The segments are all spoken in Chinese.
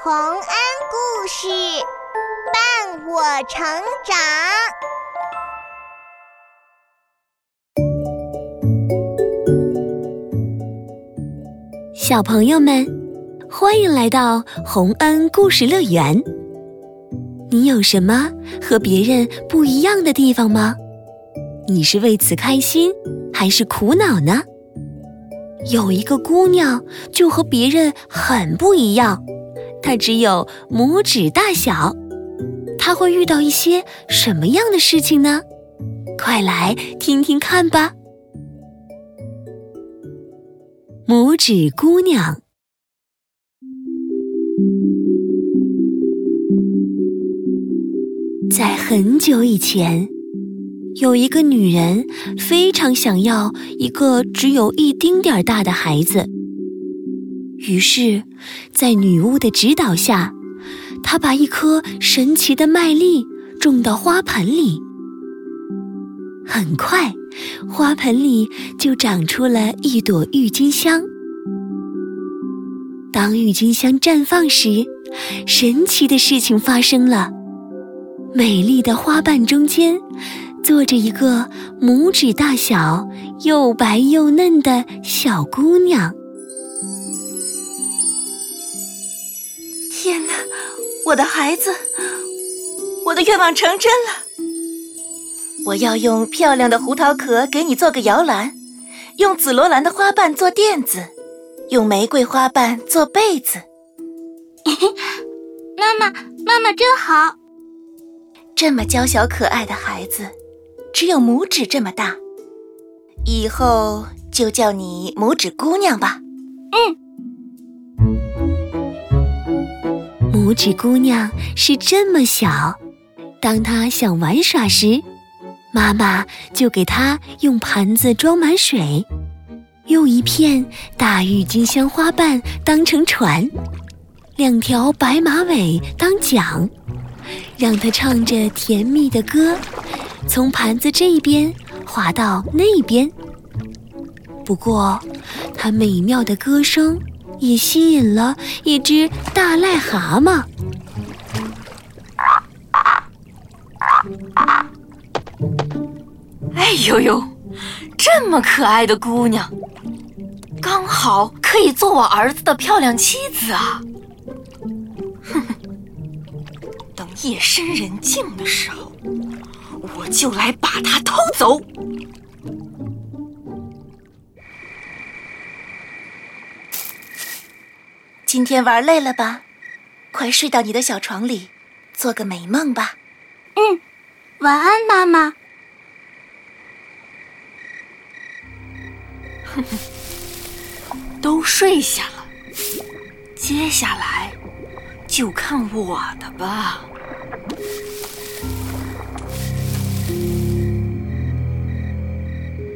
洪恩故事伴我成长，小朋友们，欢迎来到洪恩故事乐园。你有什么和别人不一样的地方吗？你是为此开心还是苦恼呢？有一个姑娘就和别人很不一样。它只有拇指大小，它会遇到一些什么样的事情呢？快来听听看吧。拇指姑娘，在很久以前，有一个女人非常想要一个只有一丁点儿大的孩子。于是，在女巫的指导下，她把一颗神奇的麦粒种到花盆里。很快，花盆里就长出了一朵郁金香。当郁金香绽放时，神奇的事情发生了：美丽的花瓣中间，坐着一个拇指大小、又白又嫩的小姑娘。天哪，我的孩子，我的愿望成真了！我要用漂亮的胡桃壳给你做个摇篮，用紫罗兰的花瓣做垫子，用玫瑰花瓣做被子。妈妈，妈妈真好！这么娇小可爱的孩子，只有拇指这么大，以后就叫你拇指姑娘吧。嗯。拇指姑娘是这么小，当她想玩耍时，妈妈就给她用盘子装满水，用一片大郁金香花瓣当成船，两条白马尾当桨，让她唱着甜蜜的歌，从盘子这边滑到那边。不过，她美妙的歌声。也吸引了一只大癞蛤蟆。哎呦呦，这么可爱的姑娘，刚好可以做我儿子的漂亮妻子啊！哼哼，等夜深人静的时候，我就来把她偷走。今天玩累了吧？快睡到你的小床里，做个美梦吧。嗯，晚安，妈妈。哼哼，都睡下了，接下来就看我的吧。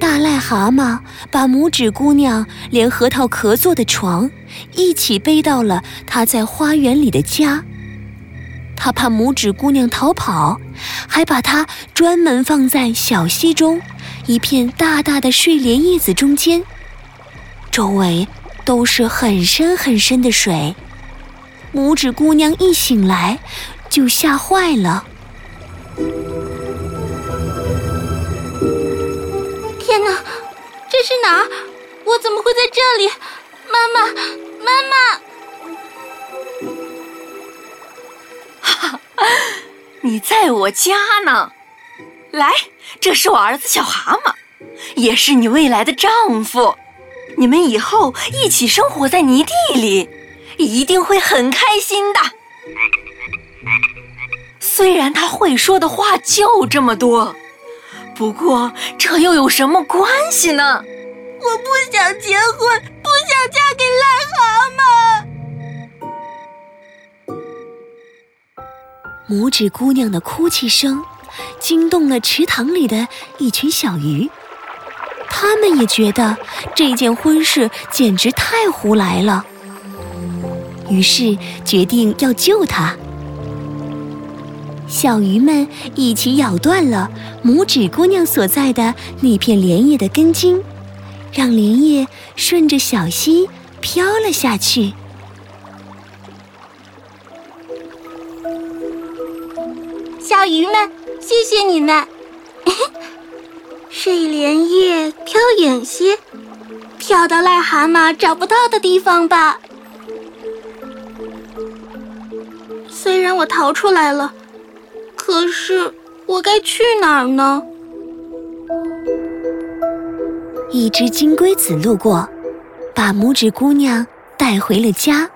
大癞蛤蟆把拇指姑娘连核桃壳做的床一起背到了他在花园里的家。他怕拇指姑娘逃跑，还把它专门放在小溪中一片大大的睡莲叶子中间，周围都是很深很深的水。拇指姑娘一醒来，就吓坏了。天哪，这是哪儿？我怎么会在这里？妈妈，妈妈！哈哈，你在我家呢。来，这是我儿子小蛤蟆，也是你未来的丈夫。你们以后一起生活在泥地里，一定会很开心的。虽然他会说的话就这么多。不过，这又有什么关系呢？我不想结婚，不想嫁给癞蛤蟆。拇指姑娘的哭泣声惊动了池塘里的一群小鱼，他们也觉得这件婚事简直太胡来了，于是决定要救她。小鱼们一起咬断了拇指姑娘所在的那片莲叶的根茎，让莲叶顺着小溪飘了下去。小鱼们，谢谢你们！睡莲叶飘远些，飘到癞蛤蟆找不到的地方吧。虽然我逃出来了，可是我该去哪儿呢？一只金龟子路过，把拇指姑娘带回了家。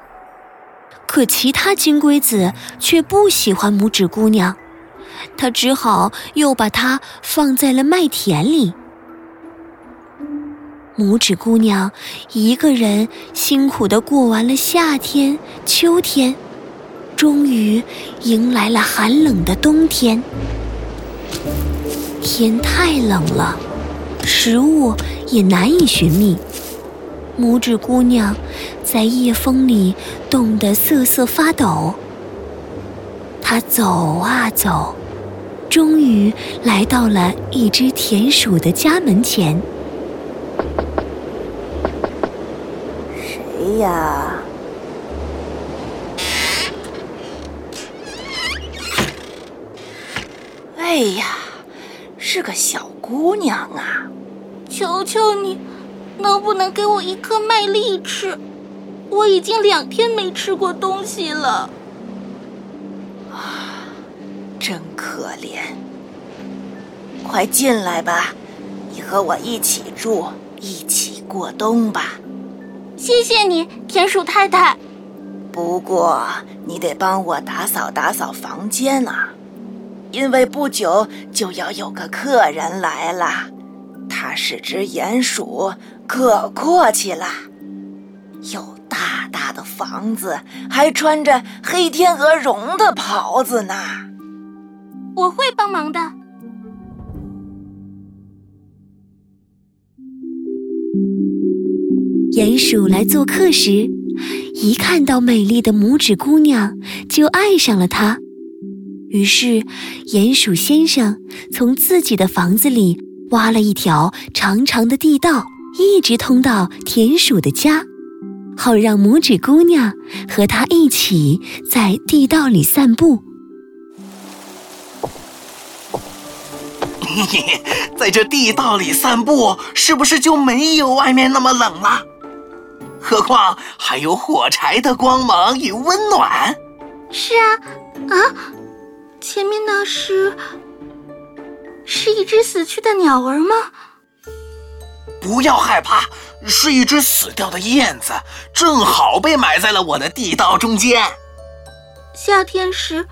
可其他金龟子却不喜欢拇指姑娘，它只好又把它放在了麦田里。拇指姑娘一个人辛苦的过完了夏天、秋天，终于迎来了寒冷的冬天。天太冷了，食物也难以寻觅。拇指姑娘在夜风里冻得瑟瑟发抖。她走啊走，终于来到了一只田鼠的家门前。谁呀？哎呀，是个小姑娘啊！求求你，能不能给我一颗麦粒吃？我已经两天没吃过东西了。啊，真可怜！快进来吧，你和我一起住，一起过冬吧。谢谢你，田鼠太太。不过你得帮我打扫打扫房间啊，因为不久就要有个客人来了。他是只鼹鼠，可阔气了，有大大的房子，还穿着黑天鹅绒的袍子呢。我会帮忙的。鼹鼠来做客时，一看到美丽的拇指姑娘，就爱上了她。于是，鼹鼠先生从自己的房子里挖了一条长长的地道，一直通到田鼠的家，好让拇指姑娘和他一起在地道里散步。嘿嘿，在这地道里散步，是不是就没有外面那么冷了？何况还有火柴的光芒与温暖。是啊，啊，前面那是是一只死去的鸟儿吗？不要害怕，是一只死掉的燕子，正好被埋在了我的地道中间。夏天时，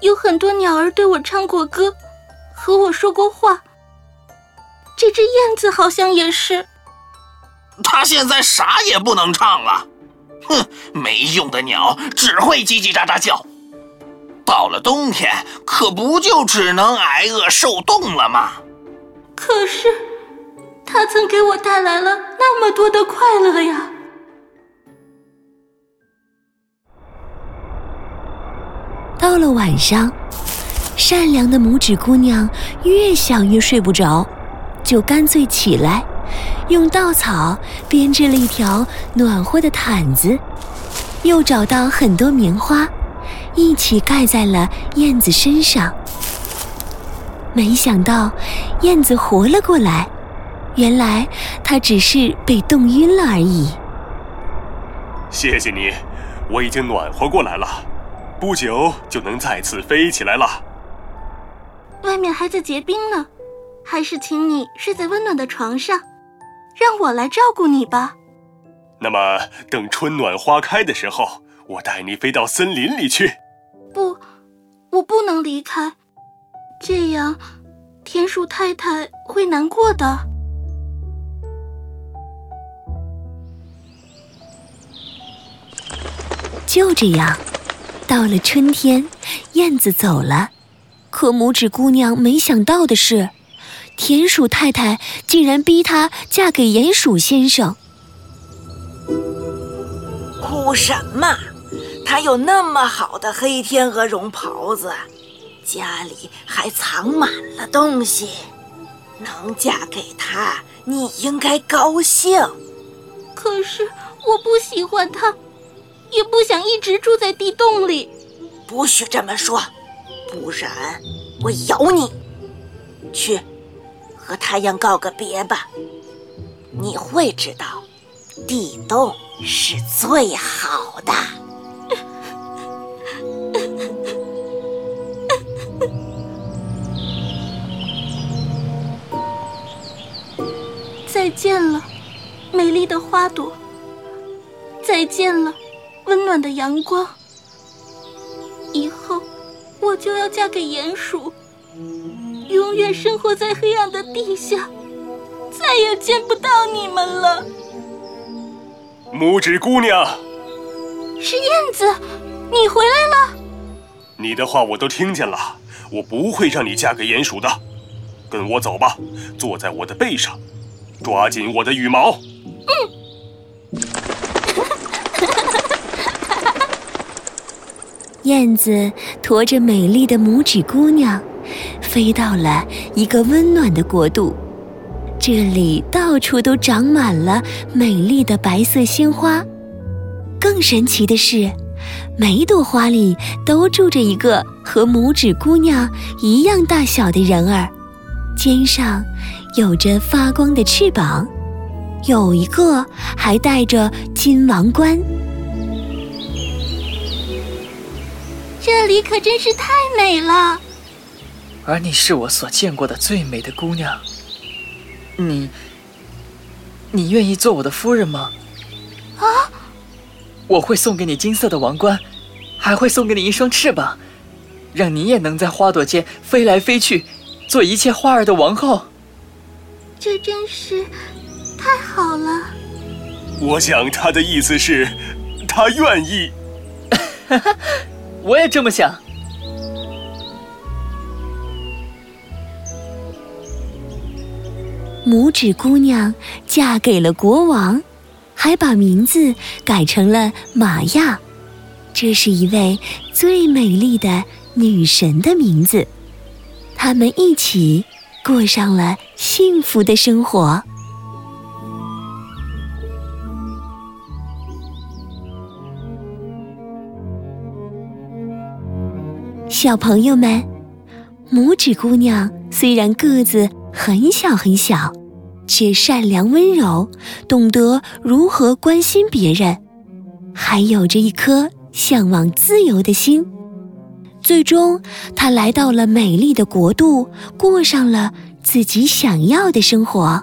有很多鸟儿对我唱过歌，和我说过话。这只燕子好像也是。它现在啥也不能唱了，哼，没用的鸟，只会叽叽喳喳叫。到了冬天，可不就只能挨饿受冻了吗？可是，他曾给我带来了那么多的快乐呀！到了晚上，善良的拇指姑娘越想越睡不着，就干脆起来。用稻草编织了一条暖和的毯子，又找到很多棉花，一起盖在了燕子身上。没想到，燕子活了过来，原来它只是被冻晕了而已。谢谢你，我已经暖和过来了，不久就能再次飞起来了。外面还在结冰呢，还是请你睡在温暖的床上。让我来照顾你吧。那么，等春暖花开的时候，我带你飞到森林里去。不，我不能离开，这样田鼠太太会难过的。就这样，到了春天，燕子走了，可拇指姑娘没想到的是。田鼠太太竟然逼她嫁给鼹鼠先生。哭什么？他有那么好的黑天鹅绒袍子，家里还藏满了东西，能嫁给他，你应该高兴。可是我不喜欢他，也不想一直住在地洞里。不许这么说，不然我咬你！去，和太阳告个别吧。你会知道，地洞是最好的。再见了，美丽的花朵。再见了，温暖的阳光。以后，我就要嫁给鼹鼠，永远生活在黑暗的地下，再也见不到你们了。拇指姑娘，是燕子，你回来了。你的话我都听见了，我不会让你嫁给鼹鼠的。跟我走吧，坐在我的背上，抓紧我的羽毛。嗯。燕子驮着美丽的拇指姑娘，飞到了一个温暖的国度。这里到处都长满了美丽的白色鲜花。更神奇的是，每一朵花里都住着一个和拇指姑娘一样大小的人儿，肩上有着发光的翅膀，有一个还戴着金王冠。这里可真是太美了，而你是我所见过的最美的姑娘。你，你愿意做我的夫人吗？啊！我会送给你金色的王冠，还会送给你一双翅膀，让你也能在花朵间飞来飞去，做一切花儿的王后。这真是太好了。我想他的意思是，他愿意。哈哈。我也这么想。拇指姑娘嫁给了国王，还把名字改成了玛亚，这是一位最美丽的女神的名字。他们一起过上了幸福的生活。小朋友们，拇指姑娘虽然个子很小很小，却善良温柔，懂得如何关心别人，还有着一颗向往自由的心。最终，他来到了美丽的国度，过上了自己想要的生活。